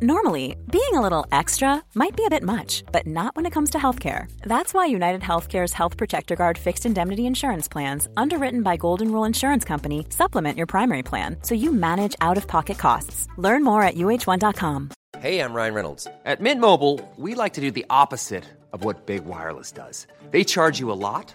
Normally, being a little extra might be a bit much, but not when it comes to healthcare. That's why United Healthcare's Health Protector Guard fixed indemnity insurance plans, underwritten by Golden Rule Insurance Company, supplement your primary plan so you manage out of pocket costs. Learn more at uh1.com. Hey, I'm Ryan Reynolds. At Mint Mobile, we like to do the opposite of what Big Wireless does. They charge you a lot,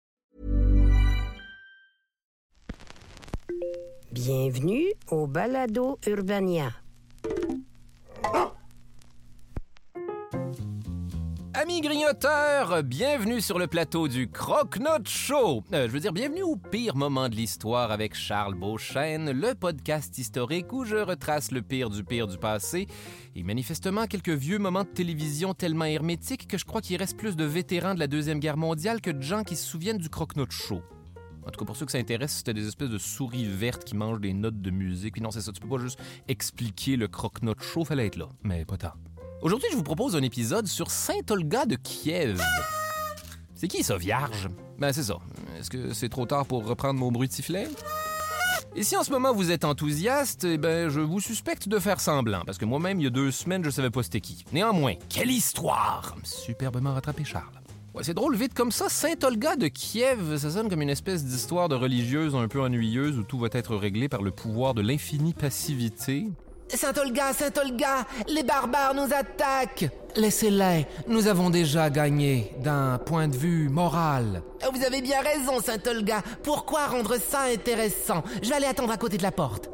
Bienvenue au Balado Urbania. Amis grignoteurs, bienvenue sur le plateau du Croque-Note Show. Euh, je veux dire, bienvenue au pire moment de l'histoire avec Charles Beauchesne, le podcast historique où je retrace le pire du pire du passé et manifestement quelques vieux moments de télévision tellement hermétiques que je crois qu'il reste plus de vétérans de la Deuxième Guerre mondiale que de gens qui se souviennent du Croque-Note Show. En tout cas, pour ceux que ça intéresse, c'était des espèces de souris vertes qui mangent des notes de musique. Puis non, c'est ça, tu peux pas juste expliquer le croque-note chaud, fallait être là. Mais pas tant. Aujourd'hui, je vous propose un épisode sur Saint-Olga de Kiev. C'est qui ça, vierge? Ben, c'est ça. Est-ce que c'est trop tard pour reprendre mon bruit de sifflet? Et si en ce moment vous êtes enthousiaste, eh ben, je vous suspecte de faire semblant, parce que moi-même, il y a deux semaines, je savais pas c'était qui. Néanmoins, quelle histoire! Superbement rattrapé, Charles. C'est drôle, vite comme ça, Saint-Olga de Kiev, ça sonne comme une espèce d'histoire de religieuse un peu ennuyeuse où tout va être réglé par le pouvoir de l'infinie passivité. Saint-Olga, Saint-Olga, les barbares nous attaquent Laissez-les, nous avons déjà gagné, d'un point de vue moral. Vous avez bien raison, Saint-Olga. Pourquoi rendre ça intéressant? Je vais aller attendre à côté de la porte.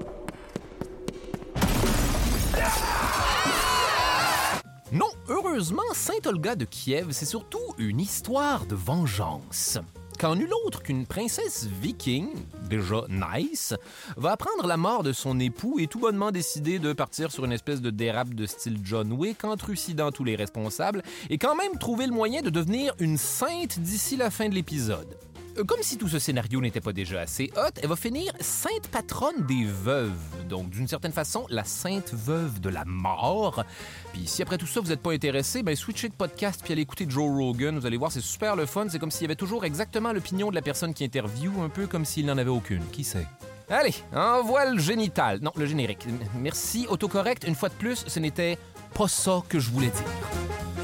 Non, heureusement, Saint-Olga de Kiev, c'est surtout une histoire de vengeance. Quand nul autre qu'une princesse viking, déjà nice, va apprendre la mort de son époux et tout bonnement décider de partir sur une espèce de dérape de style John Wick en trucidant tous les responsables et quand même trouver le moyen de devenir une sainte d'ici la fin de l'épisode. Euh, Comme si tout ce scénario n'était pas déjà assez hot, elle va finir sainte patronne des veuves. Donc, d'une certaine façon, la sainte veuve de la mort. Puis, si après tout ça, vous n'êtes pas intéressé, ben switchez de podcast puis allez écouter Joe Rogan. Vous allez voir, c'est super le fun. C'est comme s'il y avait toujours exactement l'opinion de la personne qui interviewe, un peu comme s'il n'en avait aucune. Qui sait? Allez, envoie le génital. Non, le générique. Merci, autocorrect. Une fois de plus, ce n'était pas ça que je voulais dire.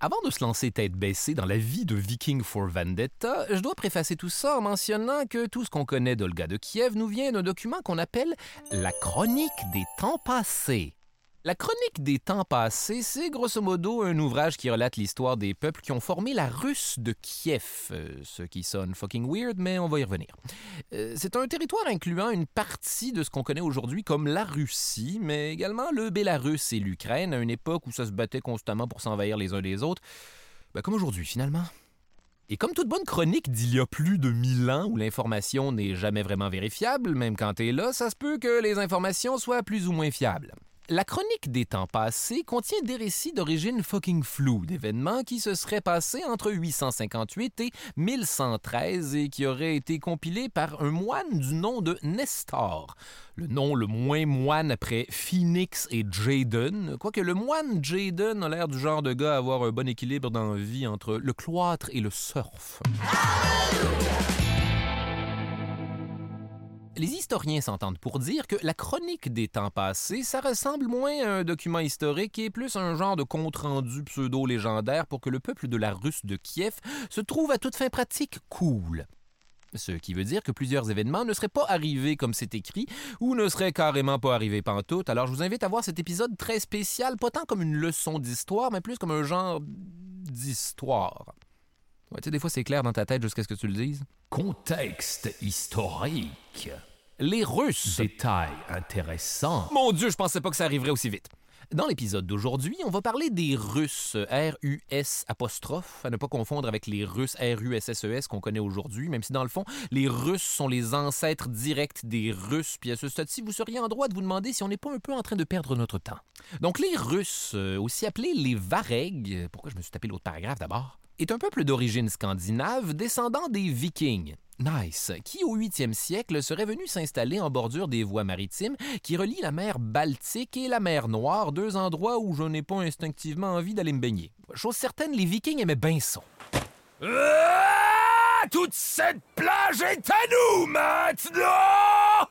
Avant de se lancer tête baissée dans la vie de Viking for Vendetta, je dois préfacer tout ça en mentionnant que tout ce qu'on connaît d'Olga de Kiev nous vient d'un document qu'on appelle la Chronique des temps passés. La Chronique des temps passés, c'est grosso modo un ouvrage qui relate l'histoire des peuples qui ont formé la Russe de Kiev, euh, ce qui sonne fucking weird, mais on va y revenir. Euh, c'est un territoire incluant une partie de ce qu'on connaît aujourd'hui comme la Russie, mais également le Bélarus et l'Ukraine, à une époque où ça se battait constamment pour s'envahir les uns les autres, Ben, comme aujourd'hui finalement. Et comme toute bonne chronique d'il y a plus de mille ans où l'information n'est jamais vraiment vérifiable, même quand t'es là, ça se peut que les informations soient plus ou moins fiables. La chronique des temps passés contient des récits d'origine fucking floue d'événements qui se seraient passés entre 858 et 1113 et qui auraient été compilés par un moine du nom de Nestor. Le nom le moins moine après Phoenix et Jaden, quoique le moine Jaden a l'air du genre de gars à avoir un bon équilibre dans la vie entre le cloître et le surf. Les historiens s'entendent pour dire que la chronique des temps passés, ça ressemble moins à un document historique et plus à un genre de compte-rendu pseudo-légendaire pour que le peuple de la Russe de Kiev se trouve à toute fin pratique cool. Ce qui veut dire que plusieurs événements ne seraient pas arrivés comme c'est écrit ou ne seraient carrément pas arrivés pantoute. Alors je vous invite à voir cet épisode très spécial, pas tant comme une leçon d'histoire, mais plus comme un genre d'histoire. Tu sais, des fois c'est clair dans ta tête jusqu'à ce que tu le dises. Contexte historique. Les Russes. Détail intéressant. Mon Dieu, je pensais pas que ça arriverait aussi vite. Dans l'épisode d'aujourd'hui, on va parler des Russes, R-U-S apostrophe, à ne pas confondre avec les Russes R-U-S-S-E-S qu'on connaît aujourd'hui, même si dans le fond, les Russes sont les ancêtres directs des Russes, puis à ce stade-ci, vous seriez en droit de vous demander si on n'est pas un peu en train de perdre notre temps. Donc les Russes, euh, aussi appelés les Varegs, pourquoi je me suis tapé l'autre paragraphe d'abord? est un peuple d'origine scandinave descendant des Vikings. Nice, qui au 8e siècle serait venu s'installer en bordure des voies maritimes qui relient la mer Baltique et la mer Noire, deux endroits où je n'ai pas instinctivement envie d'aller me baigner. Chose certaine, les Vikings aimaient bien ça. Ah, toute cette plage est à nous maintenant!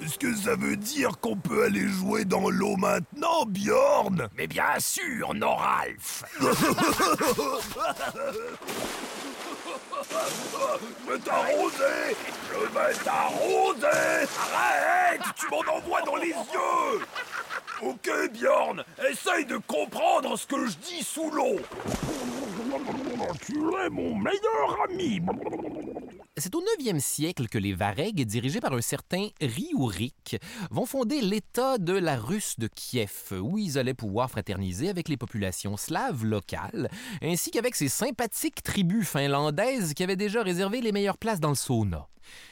Est-ce que ça veut dire qu'on peut aller jouer dans l'eau maintenant, Bjorn? Mais bien sûr, Noralf Je vais t'arroser. Je vais t'arroser. Arrête. Tu m'en envoies dans les yeux. Ok, Bjorn, essaye de comprendre ce que je dis sous l'eau. Tu es mon meilleur ami C'est au 9e siècle que les Varegs, dirigés par un certain Riourik, vont fonder l'État de la Russe de Kiev, où ils allaient pouvoir fraterniser avec les populations slaves locales, ainsi qu'avec ces sympathiques tribus finlandaises qui avaient déjà réservé les meilleures places dans le sauna.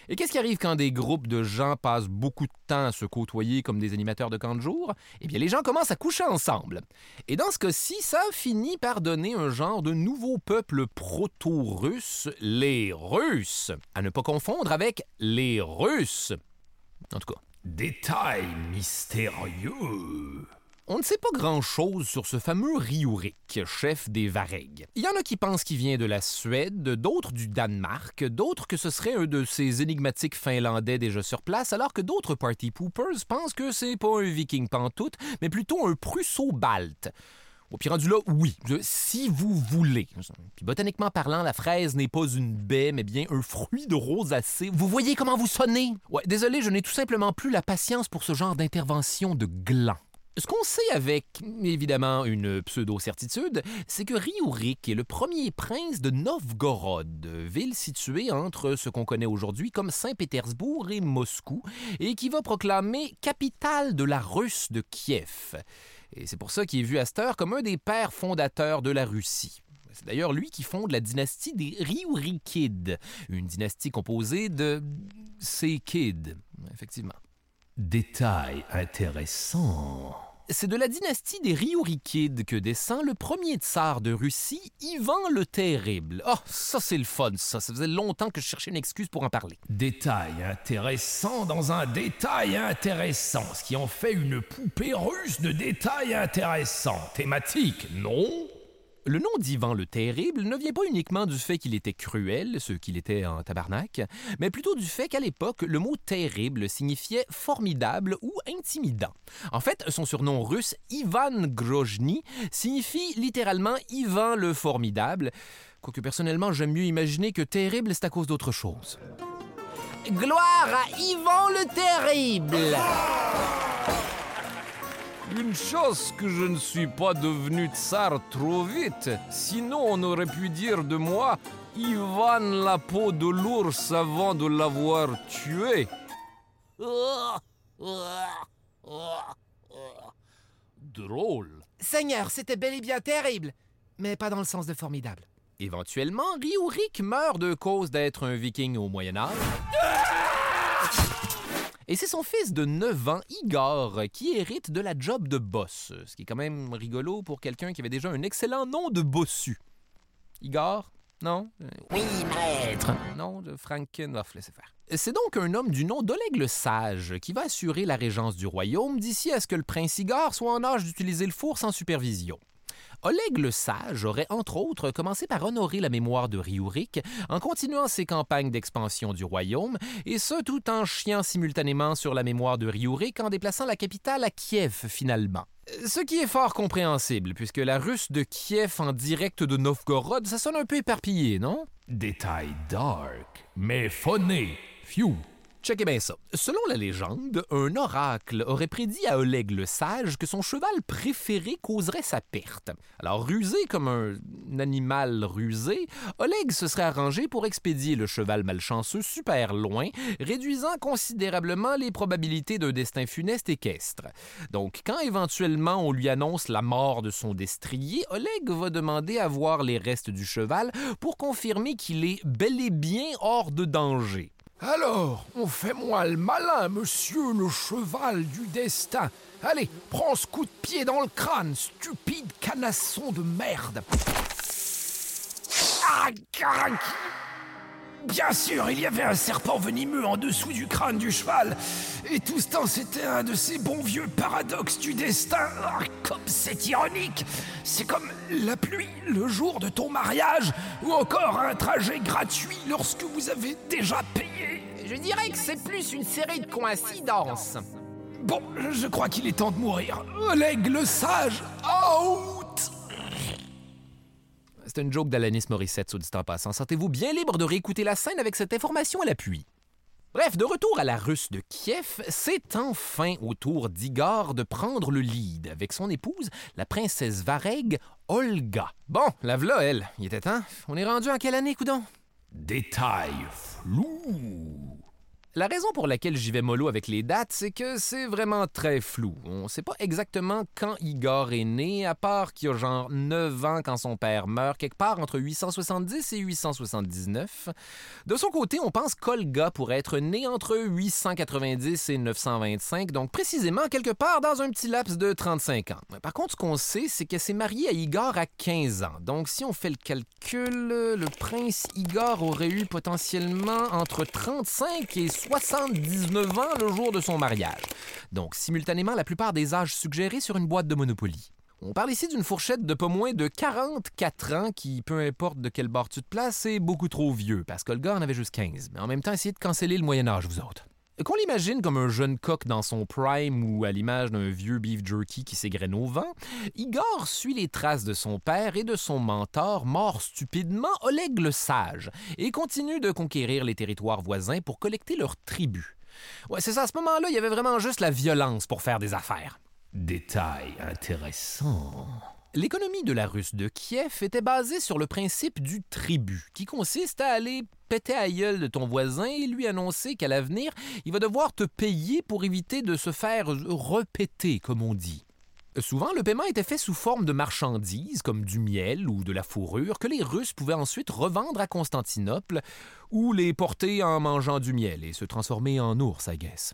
Et qu'est-ce qui arrive quand des groupes de gens passent beaucoup de temps à se côtoyer comme des animateurs de camp de jour? Eh bien, les gens commencent à coucher ensemble. Et dans ce cas-ci, ça finit par donner un genre de nouveau peuple proto-russe, les Russes. À ne pas confondre avec les Russes. En tout cas. Détail mystérieux On ne sait pas grand-chose sur ce fameux Riourik, chef des Varegs. Il y en a qui pensent qu'il vient de la Suède, d'autres du Danemark, d'autres que ce serait un de ces énigmatiques Finlandais déjà sur place, alors que d'autres party poopers pensent que c'est pas un viking pantoute, mais plutôt un prusso-balte. Au pire rendu là, oui, si vous voulez. Puis botaniquement parlant, la fraise n'est pas une baie, mais bien un fruit de rosacée. Vous voyez comment vous sonnez? Ouais, désolé, je n'ai tout simplement plus la patience pour ce genre d'intervention de gland. Ce qu'on sait avec, évidemment, une pseudo-certitude, c'est que Riourik est le premier prince de Novgorod, ville située entre ce qu'on connaît aujourd'hui comme Saint-Pétersbourg et Moscou, et qui va proclamer capitale de la Russe de Kiev. Et c'est pour ça qu'il est vu à cette heure comme un des pères fondateurs de la Russie. C'est d'ailleurs lui qui fonde la dynastie des Riurikides, une dynastie composée de ces kids, effectivement. Détail intéressant. C'est de la dynastie des Riurikides que descend le premier tsar de Russie, Ivan le Terrible. Oh, ça c'est le fun, ça. Ça faisait longtemps que je cherchais une excuse pour en parler. Détail intéressant dans un détail intéressant, ce qui en fait une poupée russe de détails intéressants. Thématique, non? Le nom d'Ivan le Terrible ne vient pas uniquement du fait qu'il était cruel, ce qu'il était en tabarnak, mais plutôt du fait qu'à l'époque, le mot terrible signifiait formidable ou intimidant. En fait, son surnom russe, Ivan Grozny, signifie littéralement Ivan le Formidable, quoique personnellement j'aime mieux imaginer que terrible c'est à cause d'autre chose. Gloire à Ivan le Terrible! Une chance que je ne suis pas devenu tsar trop vite. Sinon, on aurait pu dire de moi Ivan la peau de l'ours avant de l'avoir tué. Drôle. Seigneur, c'était bel et bien terrible, mais pas dans le sens de formidable. Éventuellement, Riourik meurt de cause d'être un viking au Moyen Âge. Et c'est son fils de 9 ans, Igor, qui hérite de la job de boss, ce qui est quand même rigolo pour quelqu'un qui avait déjà un excellent nom de bossu. Igor? Non? Oui, maître Non, de Frankenhoff, laissez faire. C'est donc un homme du nom d'Oleg le Sage qui va assurer la régence du royaume d'ici à ce que le prince Igor soit en âge d'utiliser le four sans supervision. Oleg le Sage aurait entre autres commencé par honorer la mémoire de Riourik en continuant ses campagnes d'expansion du royaume, et ce tout en chiant simultanément sur la mémoire de Riourik en déplaçant la capitale à Kiev finalement. Ce qui est fort compréhensible, puisque la russe de Kiev en direct de Novgorod, ça sonne un peu éparpillé, non? Détail dark, mais phoné. Phew. Checkez bien ça. Selon la légende, un oracle aurait prédit à Oleg le Sage que son cheval préféré causerait sa perte. Alors, rusé comme un animal rusé, Oleg se serait arrangé pour expédier le cheval malchanceux super loin, réduisant considérablement les probabilités d'un destin funeste équestre. Donc, quand éventuellement on lui annonce la mort de son destrier, Oleg va demander à voir les restes du cheval pour confirmer qu'il est bel et bien hors de danger. Alors, on fait moi le malin, monsieur le cheval du destin. Allez, prends ce coup de pied dans le crâne, stupide canasson de merde. Ah, Bien sûr, il y avait un serpent venimeux en dessous du crâne du cheval. Et tout ce temps, c'était un de ces bons vieux paradoxes du destin. Ah, comme c'est ironique. C'est comme la pluie le jour de ton mariage, ou encore un trajet gratuit lorsque vous avez déjà payé. Je dirais que c'est plus une série de coïncidences. Bon, je crois qu'il est temps de mourir. Oleg le sage, out C'est une joke d'Alanis Morissette, soit dit en passant. Sentez-vous bien libre de réécouter la scène avec cette information à l'appui. Bref, de retour à la Russe de Kiev, c'est enfin au tour d'Igor de prendre le lead avec son épouse, la princesse Vareg, Olga. Bon, la v'là, elle. Il était temps. On est rendu en quelle année, coudon? Détail flou. La raison pour laquelle j'y vais mollo avec les dates, c'est que c'est vraiment très flou. On sait pas exactement quand Igor est né, à part qu'il a genre 9 ans quand son père meurt, quelque part entre 870 et 879. De son côté, on pense qu'Olga pourrait être née entre 890 et 925, donc précisément quelque part dans un petit laps de 35 ans. Par contre, ce qu'on sait, c'est qu'elle s'est mariée à Igor à 15 ans. Donc si on fait le calcul, le prince Igor aurait eu potentiellement entre 35 et 79 ans le jour de son mariage. Donc, simultanément, la plupart des âges suggérés sur une boîte de Monopoly. On parle ici d'une fourchette de pas moins de 44 ans qui, peu importe de quel bord tu te places, est beaucoup trop vieux, parce gars en avait juste 15. Mais en même temps, essayez de canceller le Moyen Âge, vous autres. Qu'on l'imagine comme un jeune coq dans son prime ou à l'image d'un vieux beef jerky qui s'égrène au vent, Igor suit les traces de son père et de son mentor, mort stupidement, Oleg le Sage, et continue de conquérir les territoires voisins pour collecter leur tribut. Ouais, c'est ça, à ce moment-là, il y avait vraiment juste la violence pour faire des affaires. Détail intéressant. L'économie de la Russe de Kiev était basée sur le principe du tribut, qui consiste à aller péter à de ton voisin et lui annoncer qu'à l'avenir, il va devoir te payer pour éviter de se faire repéter, comme on dit. Souvent, le paiement était fait sous forme de marchandises, comme du miel ou de la fourrure, que les Russes pouvaient ensuite revendre à Constantinople ou les porter en mangeant du miel et se transformer en ours, I guess.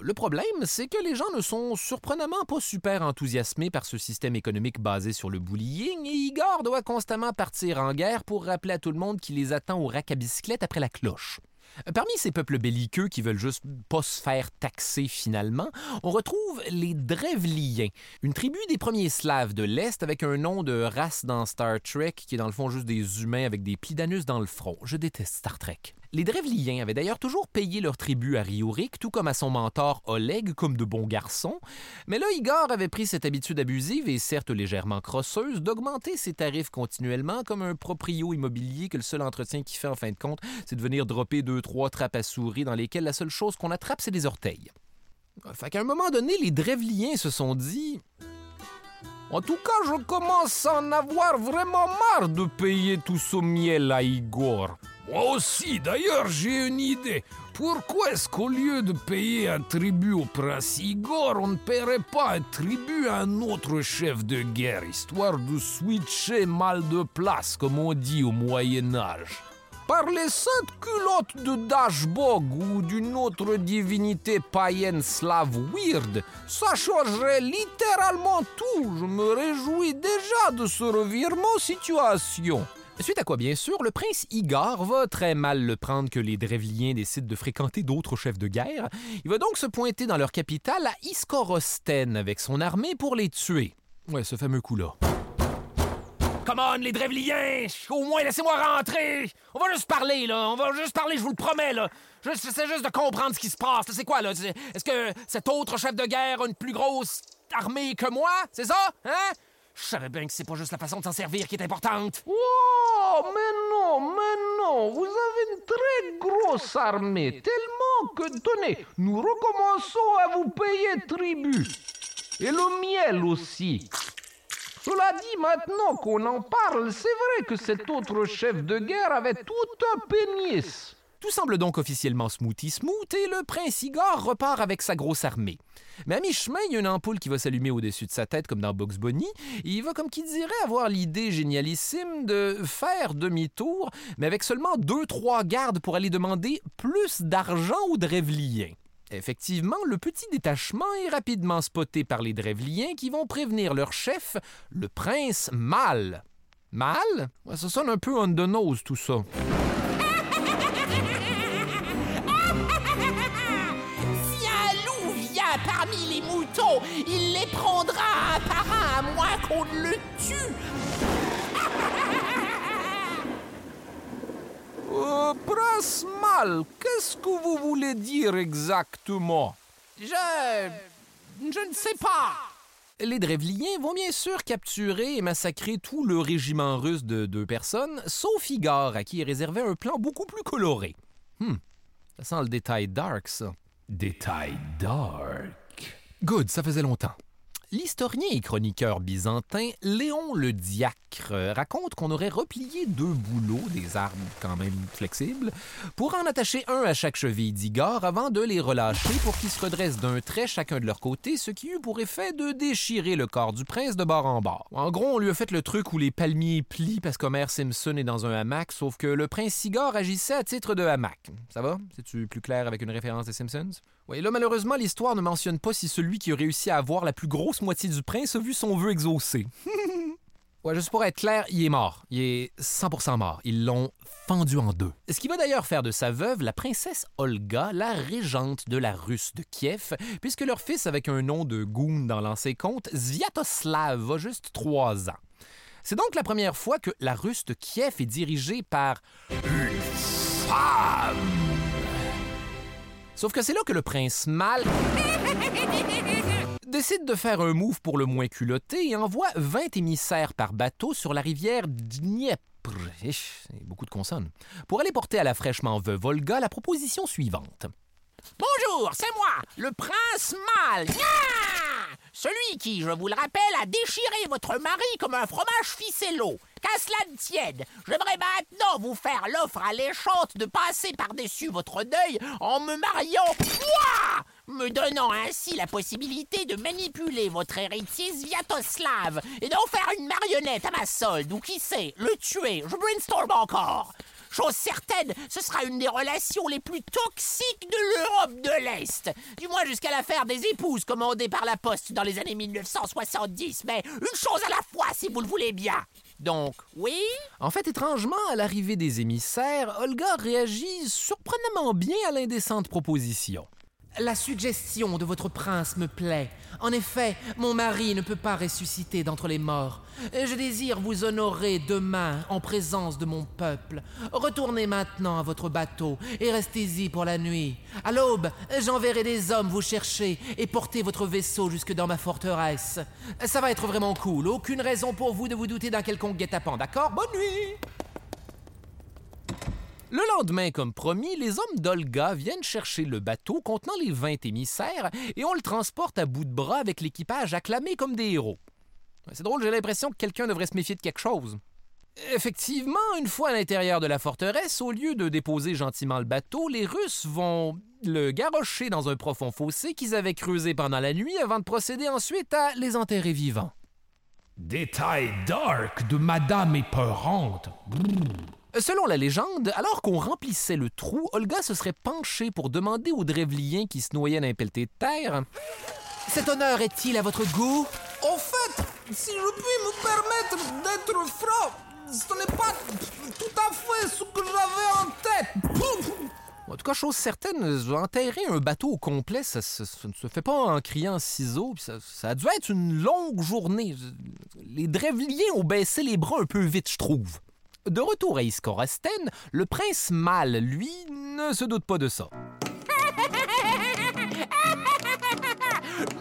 Le problème, c'est que les gens ne sont surprenamment pas super enthousiasmés par ce système économique basé sur le bullying et Igor doit constamment partir en guerre pour rappeler à tout le monde qu'il les attend au rack à bicyclette après la cloche. Parmi ces peuples belliqueux qui veulent juste pas se faire taxer finalement, on retrouve les Drevliens, une tribu des premiers Slaves de l'Est avec un nom de race dans Star Trek qui est dans le fond juste des humains avec des plis d'anus dans le front. Je déteste Star Trek. Les Drevliens avaient d'ailleurs toujours payé leur tribut à Riorik, tout comme à son mentor Oleg, comme de bons garçons. Mais là, Igor avait pris cette habitude abusive et certes légèrement crosseuse d'augmenter ses tarifs continuellement comme un proprio immobilier que le seul entretien qu'il fait en fin de compte, c'est de venir dropper deux, trois trappes à souris dans lesquelles la seule chose qu'on attrape, c'est des orteils. Fait qu'à un moment donné, les Drevliens se sont dit en tout cas, je commence à en avoir vraiment marre de payer tout ce miel à Igor. Moi aussi, d'ailleurs, j'ai une idée. Pourquoi est-ce qu'au lieu de payer un tribut au prince Igor, on ne paierait pas un tribut à un autre chef de guerre, histoire de switcher mal de place, comme on dit au Moyen Âge? Par les saintes culottes de Dashbog ou d'une autre divinité païenne slave weird, ça changerait littéralement tout. Je me réjouis déjà de ce revirement situation. Suite à quoi, bien sûr, le prince Igor va très mal le prendre que les Drevliens décident de fréquenter d'autres chefs de guerre. Il va donc se pointer dans leur capitale à Iskorosten avec son armée pour les tuer. Ouais, ce fameux coup-là. Come on, les Drevliens! Au moins, laissez-moi rentrer! On va juste parler, là! On va juste parler, je vous le promets, là! J'essaie juste de comprendre ce qui se passe. C'est quoi, là? Est-ce que cet autre chef de guerre a une plus grosse armée que moi? C'est ça? Hein? Je savais bien que c'est pas juste la façon de s'en servir qui est importante. Oh, mais non, mais non! Vous avez une très grosse armée, tellement que, tenez, nous recommençons à vous payer tribut. Et le miel aussi. Cela dit, maintenant qu'on en parle, c'est vrai que cet autre chef de guerre avait tout un pénis. Tout semble donc officiellement smoothie smooth et le prince Igor repart avec sa grosse armée. Mais à mi-chemin, il y a une ampoule qui va s'allumer au-dessus de sa tête comme dans Bugs Bunny. Et il va, comme qui dirait, avoir l'idée génialissime de faire demi-tour, mais avec seulement deux, trois gardes pour aller demander plus d'argent aux Drevliens. Effectivement, le petit détachement est rapidement spoté par les Drevliens qui vont prévenir leur chef, le prince Mal. Mal? Ça sonne un peu on the nose, tout ça. Il les prendra un par un à moins qu'on ne le tue. Euh, Prince Mal, qu'est-ce que vous voulez dire exactement? Je... je ne sais pas. Les Drevliens vont bien sûr capturer et massacrer tout le régiment russe de deux personnes, sauf Igor, à qui est réservé un plan beaucoup plus coloré. Hmm, ça sent le détail dark, ça. Détail dark. Good, ça faisait longtemps. L'historien et chroniqueur byzantin Léon le Diacre euh, raconte qu'on aurait replié deux bouleaux, des armes quand même flexibles, pour en attacher un à chaque cheville d'Igor avant de les relâcher pour qu'ils se redressent d'un trait chacun de leur côté, ce qui eut pour effet de déchirer le corps du prince de bord en bord. En gros, on lui a fait le truc où les palmiers plient parce qu'Homer Simpson est dans un hamac, sauf que le prince Igor agissait à titre de hamac. Ça va? C'est-tu plus clair avec une référence des Simpsons? Oui, là, malheureusement, l'histoire ne mentionne pas si celui qui a réussi à avoir la plus grosse moitié du prince a vu son vœu exaucé. ouais, juste pour être clair, il est mort. Il est 100% mort. Ils l'ont fendu en deux. Ce qui va d'ailleurs faire de sa veuve la princesse Olga, la régente de la Russe de Kiev, puisque leur fils, avec un nom de goon dans l'ancien conte, Sviatoslav, a juste trois ans. C'est donc la première fois que la Russe de Kiev est dirigée par une femme. Sauf que c'est là que le prince Mal décide de faire un move pour le moins culotté et envoie 20 émissaires par bateau sur la rivière Dniepr. Beaucoup de consonnes. Pour aller porter à la fraîchement veuve Volga la proposition suivante. Bonjour, c'est moi, le prince Mal. Nya Celui qui, je vous le rappelle, a déchiré votre mari comme un fromage ficello. Qu'à cela ne tienne, j'aimerais maintenant vous faire l'offre alléchante de passer par-dessus votre deuil en me mariant, moi, me donnant ainsi la possibilité de manipuler votre héritier Sviatoslav et d'en faire une marionnette à ma solde, ou qui sait, le tuer, je brainstorm encore. Chose certaine, ce sera une des relations les plus toxiques de l'Europe de l'Est. Du moins jusqu'à l'affaire des épouses commandées par la Poste dans les années 1970. Mais une chose à la fois, si vous le voulez bien. Donc, oui? En fait, étrangement, à l'arrivée des émissaires, Olga réagit surprenamment bien à l'indécente proposition. La suggestion de votre prince me plaît. En effet, mon mari ne peut pas ressusciter d'entre les morts. Je désire vous honorer demain en présence de mon peuple. Retournez maintenant à votre bateau et restez-y pour la nuit. À l'aube, j'enverrai des hommes vous chercher et porter votre vaisseau jusque dans ma forteresse. Ça va être vraiment cool. Aucune raison pour vous de vous douter d'un quelconque guet-apens, d'accord? Bonne nuit Le lendemain, comme promis, les hommes d'Olga viennent chercher le bateau contenant les 20 émissaires et on le transporte à bout de bras avec l'équipage acclamé comme des héros. C'est drôle, j'ai l'impression que quelqu'un devrait se méfier de quelque chose. Effectivement, une fois à l'intérieur de la forteresse, au lieu de déposer gentiment le bateau, les Russes vont le garrocher dans un profond fossé qu'ils avaient creusé pendant la nuit avant de procéder ensuite à les enterrer vivants. Détail dark de Madame épeurante. Selon la légende, alors qu'on remplissait le trou, Olga se serait penchée pour demander aux Drevliens qui se noyaient d'un pelleté de terre Cet honneur est-il à votre goût? Au fait, si je puis me permettre d'être franc, ce n'est pas tout à fait ce que j'avais en tête. En tout cas, chose certaine, enterrer un bateau au complet, ça, ça- ça ne se fait pas en criant ciseaux. puis Ça, ça a dû être une longue journée. Les Drevliens ont baissé les bras un peu vite, je trouve. De retour à Iskorosten, le prince Mal, lui, ne se doute pas de ça.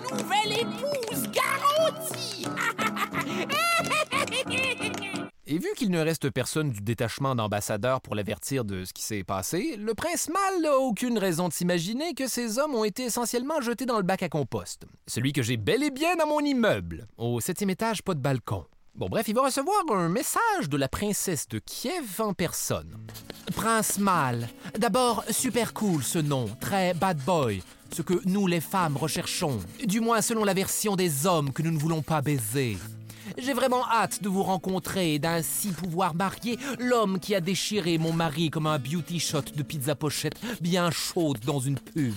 Nouvelle épouse garantie Et vu qu'il ne reste personne du détachement d'ambassadeurs pour l'avertir de ce qui s'est passé, le prince Mal n'a aucune raison de s'imaginer que ces hommes ont été essentiellement jetés dans le bac à compost. Celui que j'ai bel et bien dans mon immeuble. Au septième étage, pas de balcon. Bon, bref, il va recevoir un message de la princesse de Kiev en personne. Prince Mal. D'abord, super cool ce nom, très bad boy. Ce que nous les femmes recherchons. Du moins selon la version des hommes que nous ne voulons pas baiser. J'ai vraiment hâte de vous rencontrer et d'ainsi pouvoir marier l'homme qui a déchiré mon mari comme un beauty shot de pizza pochette bien chaude dans une pub.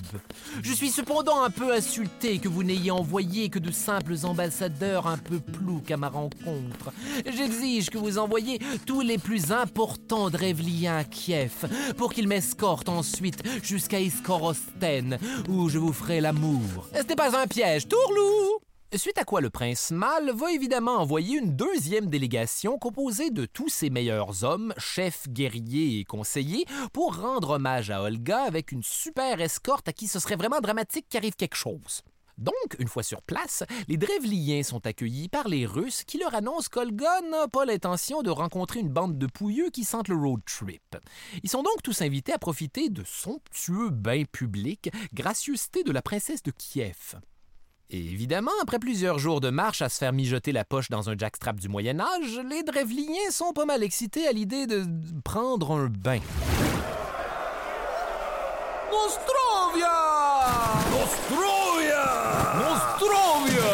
Je suis cependant un peu insulté que vous n'ayez envoyé que de simples ambassadeurs un peu ploucs à ma rencontre. J'exige que vous envoyiez tous les plus importants Drevliens à Kiev pour qu'ils m'escortent ensuite jusqu'à Iskorosten où je vous ferai l'amour. Ce n'est pas un piège, tourlou! Suite à quoi le prince Mal va évidemment envoyer une deuxième délégation composée de tous ses meilleurs hommes, chefs, guerriers et conseillers, pour rendre hommage à Olga avec une super escorte à qui ce serait vraiment dramatique qu'arrive quelque chose. Donc, une fois sur place, les Drevliens sont accueillis par les Russes qui leur annoncent qu'Olga n'a pas l'intention de rencontrer une bande de pouilleux qui sentent le road trip. Ils sont donc tous invités à profiter de somptueux bains publics, gracieuseté de la princesse de Kiev. Et évidemment, après plusieurs jours de marche à se faire mijoter la poche dans un jackstrap du Moyen Âge, les Drevliens sont pas mal excités à l'idée de prendre un bain. Nostrovia Nostrovia Nostrovia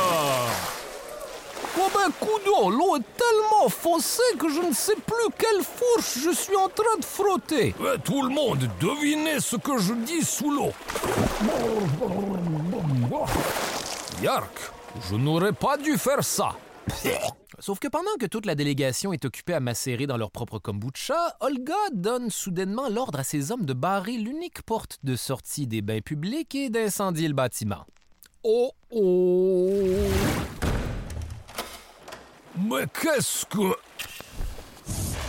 Oh ben coudon, l'eau est tellement foncée que je ne sais plus quelle fourche je suis en train de frotter. Ouais, tout le monde, devinez ce que je dis sous l'eau. Yark, je n'aurais pas dû faire ça. Sauf que pendant que toute la délégation est occupée à macérer dans leur propre kombucha, Olga donne soudainement l'ordre à ses hommes de barrer l'unique porte de sortie des bains publics et d'incendier le bâtiment. Oh oh Mais qu'est-ce que...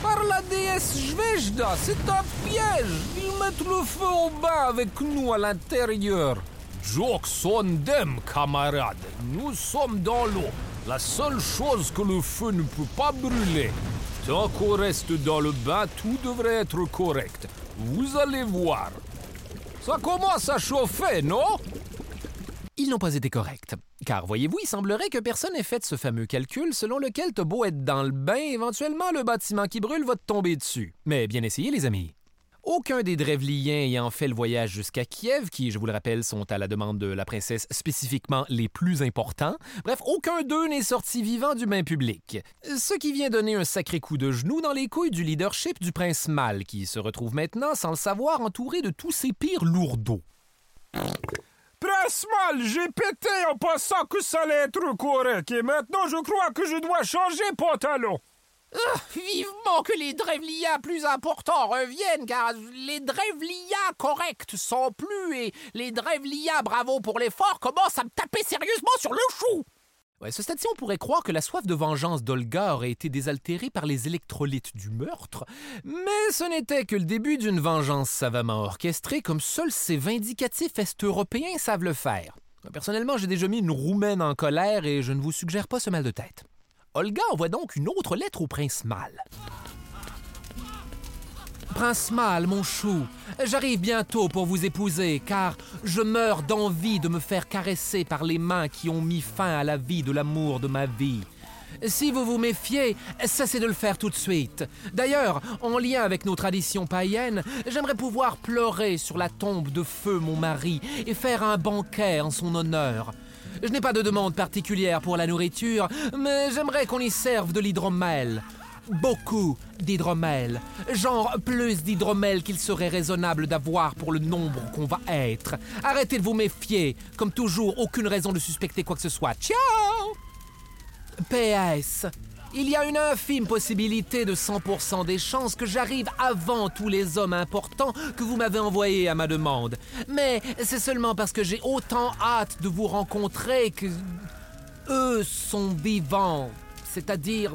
Par la déesse Jvejda, c'est un piège. Ils mettent le feu au bain avec nous à l'intérieur. Jokes on them, camarades. Nous sommes dans l'eau. La seule chose que le feu ne peut pas brûler. Tant qu'on reste dans le bain, tout devrait être correct. Vous allez voir. Ça commence à chauffer, non? Ils n'ont pas été corrects. Car voyez-vous, il semblerait que personne ait fait ce fameux calcul selon lequel t'as beau être dans le bain, éventuellement le bâtiment qui brûle va te tomber dessus. Mais bien essayé, les amis. Aucun des Drevliens ayant fait le voyage jusqu'à Kiev, qui, je vous le rappelle, sont à la demande de la princesse spécifiquement les plus importants, bref, aucun d'eux n'est sorti vivant du bain public. Ce qui vient donner un sacré coup de genou dans les couilles du leadership du prince Mal, qui se retrouve maintenant, sans le savoir, entouré de tous ses pires lourdeaux. Prince Mal, j'ai pété en pensant que ça allait être correct, et maintenant je crois que je dois changer pantalon. Ah, vivement que les Drevlias plus importants reviennent, car les Drevlias corrects sont plus, et les Drevlias bravo pour l'effort commencent à me taper sérieusement sur le chou. Ouais, ce stade-ci, on pourrait croire que la soif de vengeance d'Olga aurait été désaltérée par les électrolytes du meurtre, mais ce n'était que le début d'une vengeance savamment orchestrée comme seuls ces vindicatifs est-européens savent le faire. Personnellement, j'ai déjà mis une roumaine en colère et je ne vous suggère pas ce mal de tête. Olga envoie donc une autre lettre au prince Mal. Prince Mal, mon chou, j'arrive bientôt pour vous épouser, car je meurs d'envie de me faire caresser par les mains qui ont mis fin à la vie de l'amour de ma vie. Si vous vous méfiez, cessez de le faire tout de suite. D'ailleurs, en lien avec nos traditions païennes, j'aimerais pouvoir pleurer sur la tombe de feu mon mari et faire un banquet en son honneur. Je n'ai pas de demande particulière pour la nourriture, mais j'aimerais qu'on y serve de l'hydromel. Beaucoup d'hydromel. Genre plus d'hydromel qu'il serait raisonnable d'avoir pour le nombre qu'on va être. Arrêtez de vous méfier. Comme toujours, aucune raison de suspecter quoi que ce soit. Ciao PS. Il y a une infime possibilité de 100% des chances que j'arrive avant tous les hommes importants que vous m'avez envoyés à ma demande. Mais c'est seulement parce que j'ai autant hâte de vous rencontrer que... Eux sont vivants. C'est-à-dire...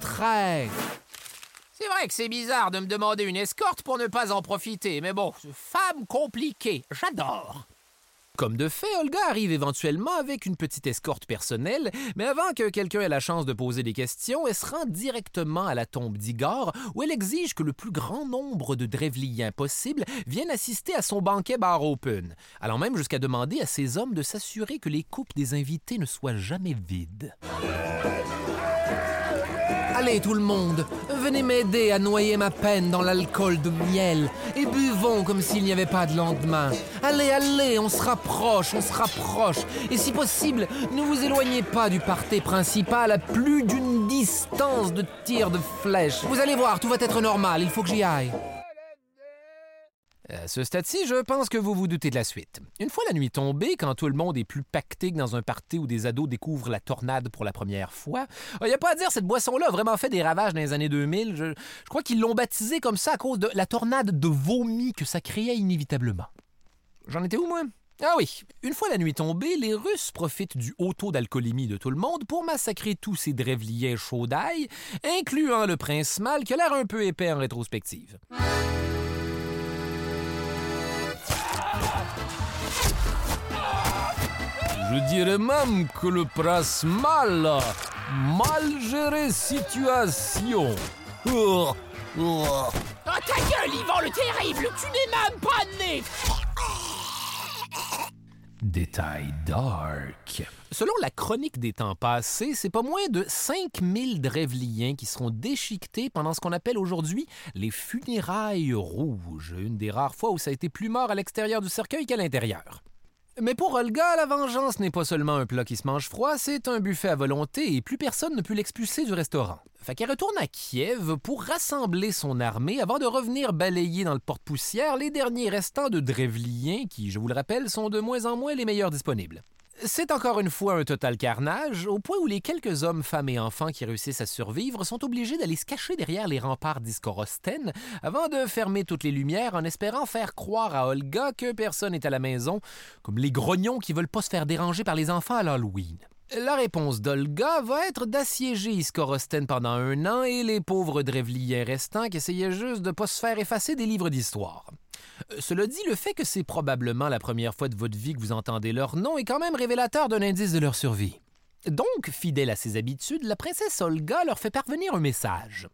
Très... C'est vrai que c'est bizarre de me demander une escorte pour ne pas en profiter, mais bon, femme compliquée, j'adore. Comme de fait, Olga arrive éventuellement avec une petite escorte personnelle, mais avant que quelqu'un ait la chance de poser des questions, elle se rend directement à la tombe d'Igor, où elle exige que le plus grand nombre de Drevliens possible viennent assister à son banquet bar open, allant même jusqu'à demander à ses hommes de s'assurer que les coupes des invités ne soient jamais vides. Allez tout le monde, venez m'aider à noyer ma peine dans l'alcool de miel et comme s'il n'y avait pas de lendemain. Allez, allez, on se rapproche, on se rapproche. Et si possible, ne vous éloignez pas du party principal à plus d'une distance de tir de flèche. Vous allez voir, tout va être normal, il faut que j'y aille. À ce stade-ci, je pense que vous vous doutez de la suite. Une fois la nuit tombée, quand tout le monde est plus pacté que dans un party où des ados découvrent la tornade pour la première fois, il n'y a pas à dire, cette boisson-là a vraiment fait des ravages dans les années 2000. Je, crois qu'ils l'ont baptisée comme ça à cause de la tornade de vomi que ça créait inévitablement. J'en étais où, moi? Ah oui, une fois la nuit tombée, les Russes profitent du haut taux d'alcoolémie de tout le monde pour massacrer tous ces drèvliers chauds d'ail, incluant le prince mâle qui a l'air un peu épais en rétrospective. Je dirais même que le prince mal mal géré situation. Oh, oh. Oh, ta gueule, Yvan le terrible Tu n'es même pas né Dark. Selon la chronique des temps passés, c'est pas moins de 5000 drèvliens qui seront déchiquetés pendant ce qu'on appelle aujourd'hui les funérailles rouges, une des rares fois où ça a été plus mort à l'extérieur du cercueil qu'à l'intérieur. Mais pour Olga, la vengeance n'est pas seulement un plat qui se mange froid, c'est un buffet à volonté et plus personne ne peut l'expulser du restaurant. Fait qu'elle retourne à Kiev pour rassembler son armée avant de revenir balayer dans le porte-poussière les derniers restants de Drevliens qui, je vous le rappelle, sont de moins en moins les meilleurs disponibles. C'est encore une fois un total carnage, au point où les quelques hommes, femmes et enfants qui réussissent à survivre sont obligés d'aller se cacher derrière les remparts d'Iskorosten avant de fermer toutes les lumières en espérant faire croire à Olga que personne n'est à la maison, comme les grognons qui veulent pas se faire déranger par les enfants à l'Halloween. La réponse d'Olga va être d'assiéger Iskorosten pendant un an et les pauvres Drevliens restants qui essayaient juste de pas se faire effacer des livres d'histoire. Euh, Cela dit, le fait que c'est probablement la première fois de votre vie que vous entendez leur nom est quand même révélateur d'un indice de leur survie. Donc, fidèle à ses habitudes, la princesse Olga leur fait parvenir un message.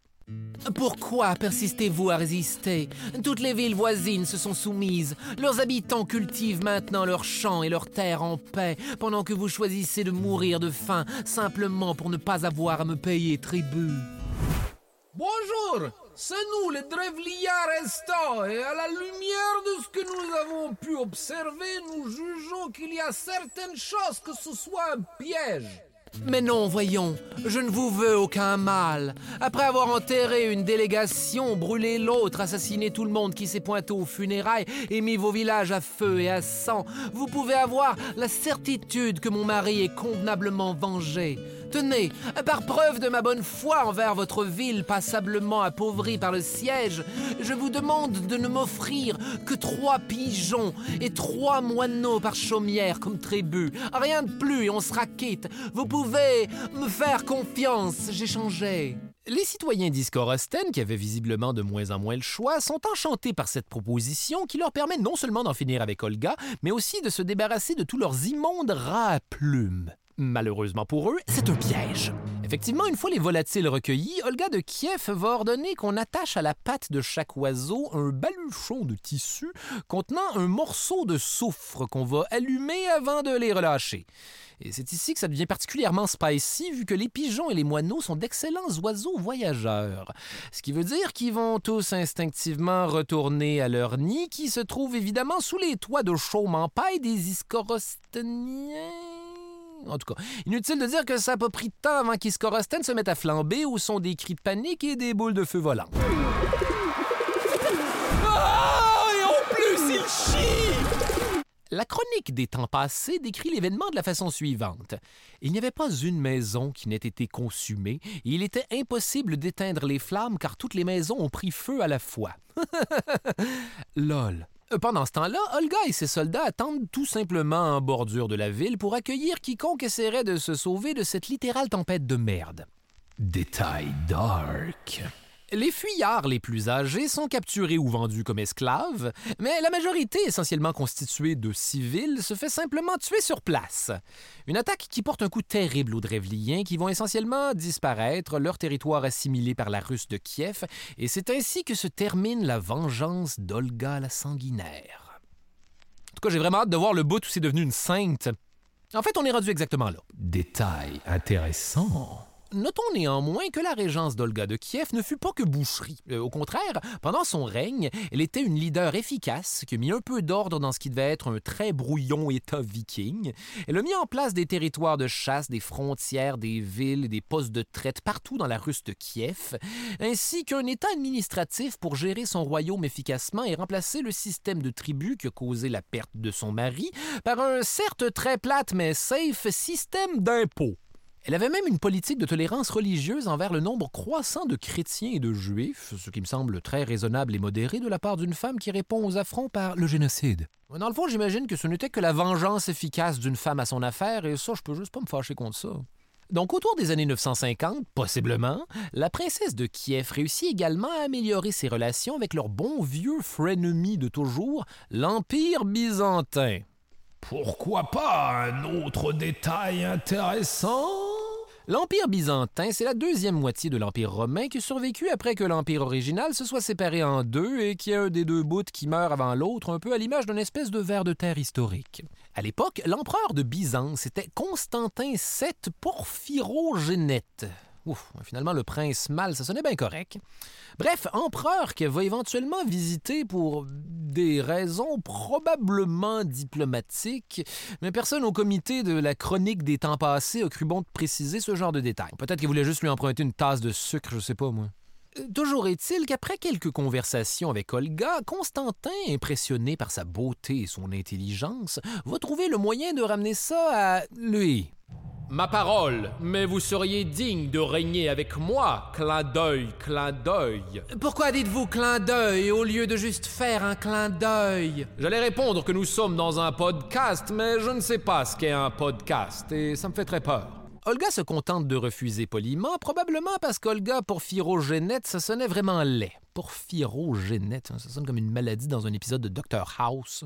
Pourquoi persistez-vous à résister? Toutes les villes voisines se sont soumises. Leurs habitants cultivent maintenant leurs champs et leurs terres en paix, pendant que vous choisissez de mourir de faim simplement pour ne pas avoir à me payer tribut. Bonjour, c'est nous les Drevliens restants, et à la lumière de ce que nous avons pu observer, nous jugeons qu'il y a certaines choses que ce soit un piège. Mais non, voyons, je ne vous veux aucun mal. Après avoir enterré une délégation, brûlé l'autre, assassiné tout le monde qui s'est pointé aux funérailles et mis vos villages à feu et à sang, vous pouvez avoir la certitude que mon mari est convenablement vengé. Tenez, par preuve de ma bonne foi envers votre ville passablement appauvrie par le siège, je vous demande de ne m'offrir que trois pigeons et trois moineaux par chaumière comme tribut. Rien de plus et on sera quitte. Vous pouvez me faire confiance, j'ai changé. Les citoyens d'Iskorosten, qui avaient visiblement de moins en moins le choix, sont enchantés par cette proposition qui leur permet non seulement d'en finir avec Olga, mais aussi de se débarrasser de tous leurs immondes rats à plumes. Malheureusement pour eux, c'est un piège. Effectivement, une fois les volatiles recueillis, Olga de Kiev va ordonner qu'on attache à la patte de chaque oiseau un baluchon de tissu contenant un morceau de soufre qu'on va allumer avant de les relâcher. Et c'est ici que ça devient particulièrement spicy vu que les pigeons et les moineaux sont d'excellents oiseaux voyageurs. Ce qui veut dire qu'ils vont tous instinctivement retourner à leur nid qui se trouve évidemment sous les toits de chaume en paille des Iscorosteniens. En tout cas, inutile de dire que ça n'a pas pris de temps avant qu'Iscorosten se mette à flamber où sont des cris de panique et des boules de feu volantes. Ah Et en plus, il chie La chronique des temps passés décrit l'événement de la façon suivante. Il n'y avait pas une maison qui n'ait été consumée, et il était impossible d'éteindre les flammes car toutes les maisons ont pris feu à la fois. Lol. Pendant ce temps-là, Olga et ses soldats attendent tout simplement en bordure de la ville pour accueillir quiconque essaierait de se sauver de cette littérale tempête de merde. Détail dark. Les fuyards les plus âgés sont capturés ou vendus comme esclaves, mais la majorité, essentiellement constituée de civils, se fait simplement tuer sur place. Une attaque qui porte un coup terrible aux Drevliens qui vont essentiellement disparaître, leur territoire assimilé par la Russe de Kiev, et c'est ainsi que se termine la vengeance d'Olga la sanguinaire. En tout cas, j'ai vraiment hâte de voir le bout où c'est devenu une sainte. En fait, on est rendu exactement là. Détail intéressant. Notons néanmoins que la régence d'Olga de Kiev ne fut pas que boucherie. Euh, au contraire, pendant son règne, elle était une leader efficace qui a mis un peu d'ordre dans ce qui devait être un très brouillon État viking. Elle a mis en place des territoires de chasse, des frontières, des villes des postes de traite partout dans la Russe de Kiev, ainsi qu'un État administratif pour gérer son royaume efficacement et remplacer le système de tribus qui a causé la perte de son mari par un certes très plate mais safe système d'impôts. Elle avait même une politique de tolérance religieuse envers le nombre croissant de chrétiens et de juifs, ce qui me semble très raisonnable et modéré de la part d'une femme qui répond aux affronts par le génocide. Dans le fond, j'imagine que ce n'était que la vengeance efficace d'une femme à son affaire, et ça, je peux juste pas me fâcher contre ça. Donc, autour des années 950, possiblement, la princesse de Kiev réussit également à améliorer ses relations avec leur bon vieux frenemy de toujours, l'Empire byzantin. Pourquoi pas un autre détail intéressant? L'Empire byzantin, c'est la deuxième moitié de l'Empire romain qui a survécu après que l'Empire original se soit séparé en deux et qu'il y a un des deux bouts qui meurt avant l'autre, un peu à l'image d'une espèce de ver de terre historique. À l'époque, l'empereur de Byzance était Constantin VII Porphyrogénète. Ouf, finalement, le prince mal, ça sonnait bien correct. Bref, empereur qui va éventuellement visiter pour des raisons probablement diplomatiques, mais personne au comité de la chronique des temps passés a cru bon de préciser ce genre de détails. Peut-être qu'il voulait juste lui emprunter une tasse de sucre, je sais pas moi. Euh, toujours est-il qu'après quelques conversations avec Olga, Constantin, impressionné par sa beauté et son intelligence, va trouver le moyen de ramener ça à lui. Ma parole, mais vous seriez digne de régner avec moi, clin d'œil, clin d'œil. Pourquoi dites-vous clin d'œil au lieu de juste faire un clin d'œil? J'allais répondre que nous sommes dans un podcast, mais je ne sais pas ce qu'est un podcast, et ça me fait très peur. Olga se contente de refuser poliment, probablement parce qu'Olga Porphyrogénète, ça sonnait vraiment laid. Porphyrogénète, ça sonne comme une maladie dans un épisode de Doctor House.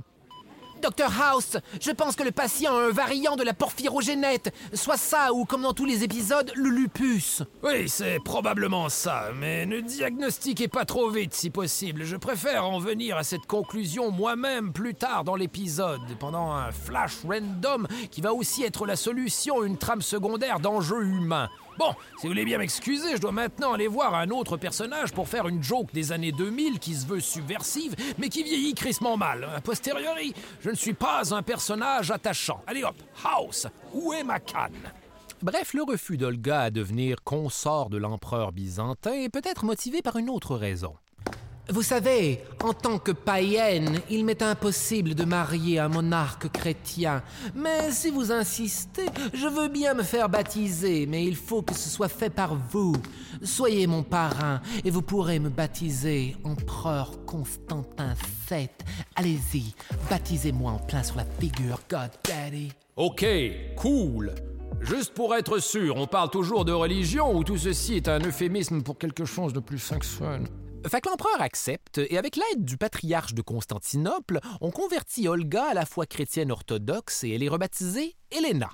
Dr House, je pense que le patient a un variant de la porphyrogénète, soit ça ou comme dans tous les épisodes, le lupus. Oui, c'est probablement ça, mais ne diagnostiquez pas trop vite si possible. Je préfère en venir à cette conclusion moi-même plus tard dans l'épisode, pendant un flash random qui va aussi être la solution à une trame secondaire d'enjeux humains. Bon, si vous voulez bien m'excuser, je dois maintenant aller voir un autre personnage pour faire une joke des années 2000 qui se veut subversive, mais qui vieillit crissement mal. A posteriori, je ne suis pas un personnage attachant. Allez hop, House, où est ma canne? Bref, le refus d'Olga à devenir consort de l'empereur byzantin est peut-être motivé par une autre raison. Vous savez, en tant que païenne, il m'est impossible de marier un monarque chrétien. Mais si vous insistez, je veux bien me faire baptiser, mais il faut que ce soit fait par vous. Soyez mon parrain et vous pourrez me baptiser empereur Constantin VII. Allez-y, baptisez-moi en plein sur la figure, God Daddy. Ok, cool. Juste pour être sûr, on parle toujours de religion ou tout ceci est un euphémisme pour quelque chose de plus que fait que l'empereur accepte, et avec l'aide du patriarche de Constantinople, on convertit Olga à la foi chrétienne orthodoxe et elle est rebaptisée Helena.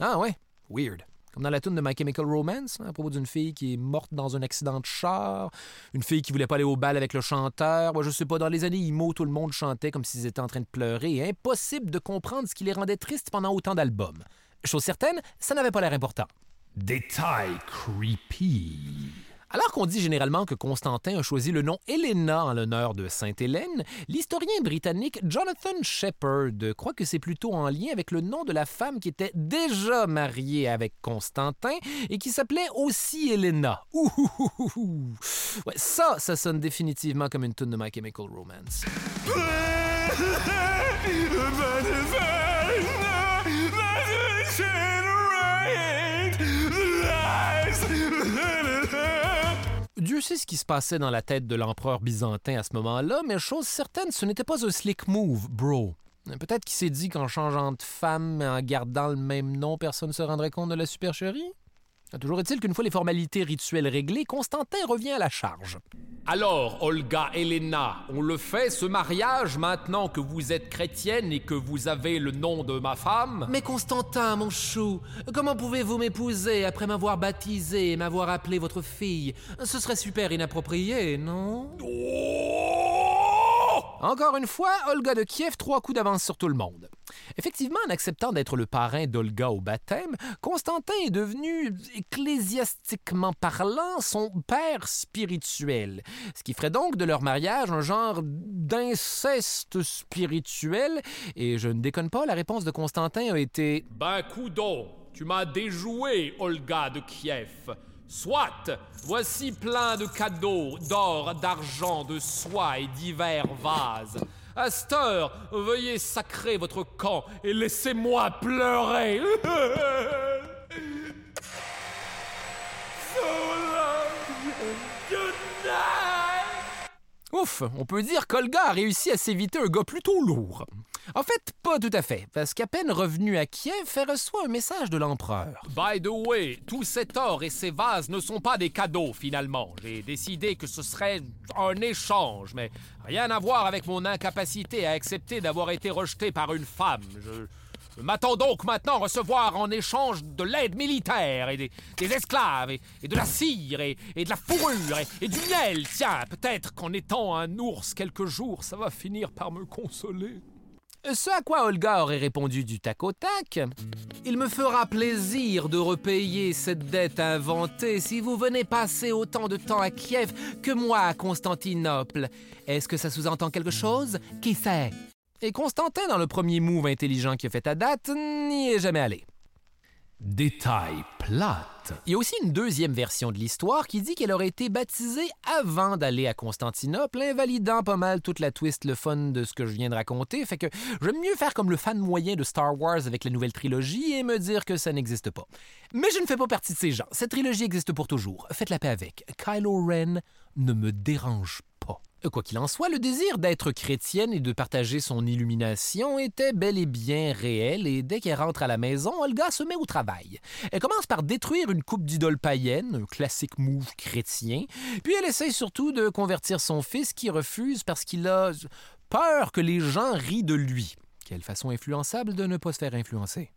Ah ouais, weird. Comme dans la tune de My Chemical Romance, hein, à propos d'une fille qui est morte dans un accident de char, une fille qui voulait pas aller au bal avec le chanteur. Moi, je sais pas, dans les années IMO, tout le monde chantait comme s'ils étaient en train de pleurer. Impossible de comprendre ce qui les rendait tristes pendant autant d'albums. Chose certaine, ça n'avait pas l'air important. Détail creepy. Alors qu'on dit généralement que Constantin a choisi le nom Helena en l'honneur de Sainte-Hélène, l'historien britannique Jonathan Shepherd croit que c'est plutôt en lien avec le nom de la femme qui était déjà mariée avec Constantin et qui s'appelait aussi Helena. Ouais, ça, ça sonne définitivement comme une tune de My Chemical Romance. Dieu sait ce qui se passait dans la tête de l'empereur byzantin à ce moment-là, mais chose certaine, ce n'était pas un slick move, bro. Peut-être qu'il s'est dit qu'en changeant de femme et en gardant le même nom, personne ne se rendrait compte de la supercherie? Toujours est-il qu'une fois les formalités rituelles réglées, Constantin revient à la charge. Alors, Olga Helena, on le fait ce mariage maintenant que vous êtes chrétienne et que vous avez le nom de ma femme? Mais Constantin, mon chou, comment pouvez-vous m'épouser après m'avoir baptisé et m'avoir appelé votre fille? Ce serait super inapproprié, non? Encore une fois, Olga de Kiev, trois coups d'avance sur tout le monde. Effectivement, en acceptant d'être le parrain d'Olga au baptême, Constantin est devenu, ecclésiastiquement parlant, son père spirituel, ce qui ferait donc de leur mariage un genre d'inceste spirituel, et je ne déconne pas, la réponse de Constantin a été Ben, coudon, tu m'as déjoué, Olga de Kiev. Soit, voici plein de cadeaux, d'or, d'argent, de soie et divers vases. À cette heure, veuillez sacrer votre camp et laissez-moi pleurer. Ouf, on peut dire qu'Olga a réussi à s'éviter un gars plutôt lourd. En fait, pas tout à fait, parce qu'à peine revenu à Kiev, elle reçoit un message de l'empereur. By the way, tout cet or et ces vases ne sont pas des cadeaux finalement. J'ai décidé que ce serait un échange, mais rien à voir avec mon incapacité à accepter d'avoir été rejeté par une femme. Je, m'attends donc maintenant à recevoir en échange de l'aide militaire et des, esclaves et, de la cire et, et de la fourrure et, et du miel. Tiens, peut-être qu'en étant un ours quelques jours, ça va finir par me consoler. Ce à quoi Olga aurait répondu du tac au tac Il me fera plaisir de repayer cette dette inventée si vous venez passer autant de temps à Kiev que moi à Constantinople. Est-ce que ça sous-entend quelque chose? Qui sait? Et Constantin, dans le premier move intelligent qui a fait à date, n'y est jamais allé. Détail plate. Il y a aussi une deuxième version de l'histoire qui dit qu'elle aurait été baptisée avant d'aller à Constantinople, invalidant pas mal toute la twist, le fun de ce que je viens de raconter. Fait que j'aime mieux faire comme le fan moyen de Star Wars avec la nouvelle trilogie et me dire que ça n'existe pas. Mais je ne fais pas partie de ces gens. Cette trilogie existe pour toujours. Faites la paix avec. Kylo Ren ne me dérange pas. Quoi qu'il en soit, le désir d'être chrétienne et de partager son illumination était bel et bien réel et dès qu'elle rentre à la maison, Olga se met au travail. Elle commence par détruire une coupe d'idoles païennes, un classique move chrétien, puis elle essaye surtout de convertir son fils qui refuse parce qu'il a peur que les gens rient de lui. Quelle façon influençable de ne pas se faire influencer.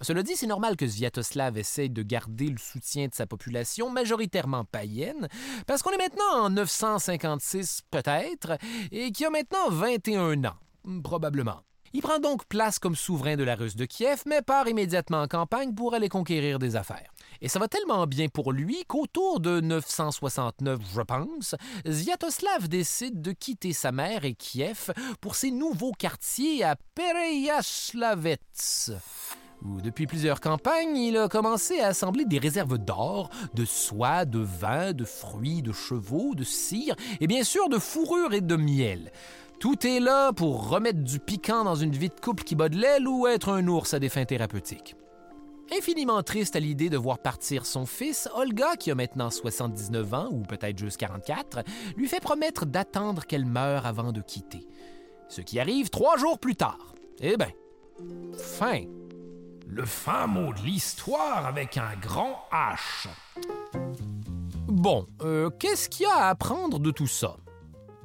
Cela dit, c'est normal que Sviatoslav essaye de garder le soutien de sa population majoritairement païenne, parce qu'on est maintenant en 956 peut-être, et qui a maintenant 21 ans, probablement. Il prend donc place comme souverain de la Russe de Kiev, mais part immédiatement en campagne pour aller conquérir des affaires. Et ça va tellement bien pour lui qu'autour de 969, je pense, Sviatoslav décide de quitter sa mère et Kiev pour ses nouveaux quartiers à Pereyaslavets depuis plusieurs campagnes, il a commencé à assembler des réserves d'or, de soie, de vin, de fruits, de chevaux, de cire et bien sûr de fourrure et de miel. Tout est là pour remettre du piquant dans une vie de couple qui bat l'aile ou être un ours à des fins thérapeutiques. Infiniment triste à l'idée de voir partir son fils, Olga, qui a maintenant 79 ans, ou peut-être juste 44, lui fait promettre d'attendre qu'elle meure avant de quitter. Ce qui arrive trois jours plus tard. Eh bien, fin. Le fin mot de l'histoire avec un grand H. Bon, euh, qu'est-ce qu'il y a à apprendre de tout ça?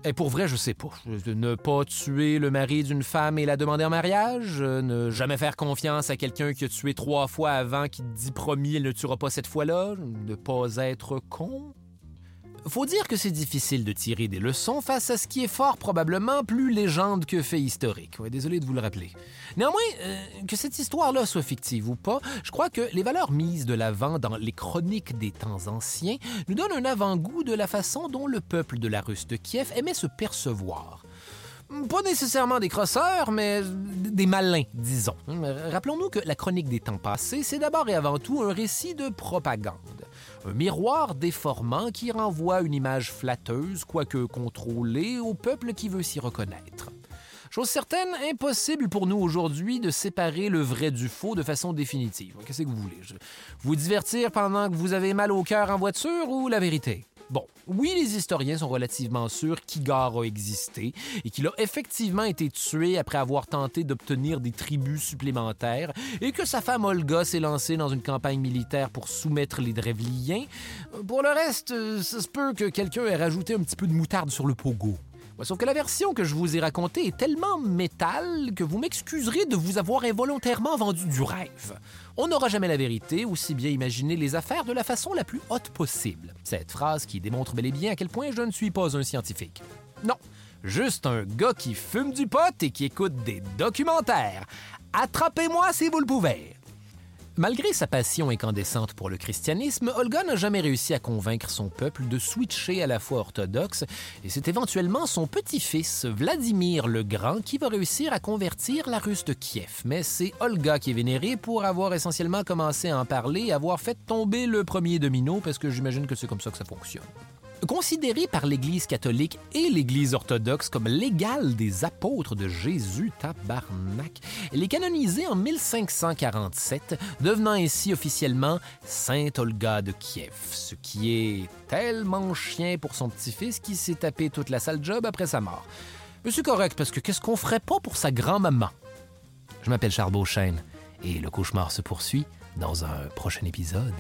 Et pour vrai, je sais pas. Ne pas tuer le mari d'une femme et la demander en mariage, ne jamais faire confiance à quelqu'un qui a tué trois fois avant qui dit promis elle ne tuera pas cette fois-là, ne pas être con. Faut dire que c'est difficile de tirer des leçons face à ce qui est fort probablement plus légende que fait historique. Désolé de vous le rappeler. Néanmoins, euh, que cette histoire-là soit fictive ou pas, je crois que les valeurs mises de l'avant dans les chroniques des temps anciens nous donnent un avant-goût de la façon dont le peuple de la Russe de Kiev aimait se percevoir. Pas nécessairement des crosseurs, mais des malins, disons. Rappelons-nous que la chronique des temps passés, c'est d'abord et avant tout un récit de propagande. Un miroir déformant qui renvoie une image flatteuse, quoique contrôlée, au peuple qui veut s'y reconnaître. Chose certaine, impossible pour nous aujourd'hui de séparer le vrai du faux de façon définitive. Qu'est-ce que vous voulez? Vous divertir pendant que vous avez mal au cœur en voiture ou la vérité? Bon, oui, les historiens sont relativement sûrs qu'Igor a existé et qu'il a effectivement été tué après avoir tenté d'obtenir des tribus supplémentaires et que sa femme Olga s'est lancée dans une campagne militaire pour soumettre les Drevliens. Pour le reste, ça se peut que quelqu'un ait rajouté un petit peu de moutarde sur le pogo. Sauf que la version que je vous ai racontée est tellement métal que vous m'excuserez de vous avoir involontairement vendu du rêve. On n'aura jamais la vérité, aussi bien imaginer les affaires de la façon la plus haute possible. Cette phrase qui démontre bel et bien à quel point je ne suis pas un scientifique. Non, Juste un gars qui fume du pot et qui écoute des documentaires. Attrapez-moi si vous le pouvez. Malgré sa passion incandescente pour le christianisme, Olga n'a jamais réussi à convaincre son peuple de switcher à la foi orthodoxe, et c'est éventuellement son petit-fils, Vladimir le Grand, qui va réussir à convertir la Russe de Kiev. Mais c'est Olga qui est vénérée pour avoir essentiellement commencé à en parler et avoir fait tomber le premier domino, parce que j'imagine que c'est comme ça que ça fonctionne. Considéré par l'Église catholique et l'Église orthodoxe comme l'égal des apôtres de Jésus tabarnak, elle est canonisée en 1547, devenant ainsi officiellement Sainte Olga de Kiev, ce qui est tellement chien pour son petit-fils qui s'est tapé toute la sale job après sa mort. Mais c'est correct parce que qu'est-ce qu'on ferait pas pour sa grand-maman? Je m'appelle Charles Beauchesne et le cauchemar se poursuit dans un prochain épisode.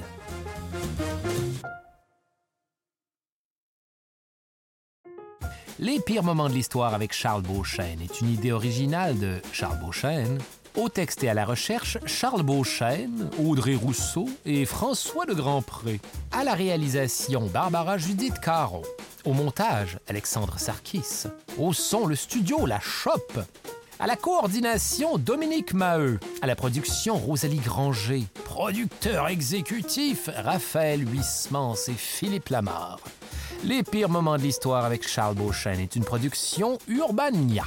Les pires moments de l'histoire avec Charles Beauchesne est une idée originale de Charles Beauchesne. Au texte et à la recherche, Charles Beauchesne, Audrey Rousseau et François de Grandpré. À la réalisation, Barbara Judith Caro. Au montage, Alexandre Sarkis. Au son, le studio La Chope. À la coordination, Dominique Maheu. À la production, Rosalie Granger. Producteur exécutif, Raphaël Huismans et Philippe Lamarre. Les pires moments de l'histoire avec Charles Beauchesne est une production Urbania.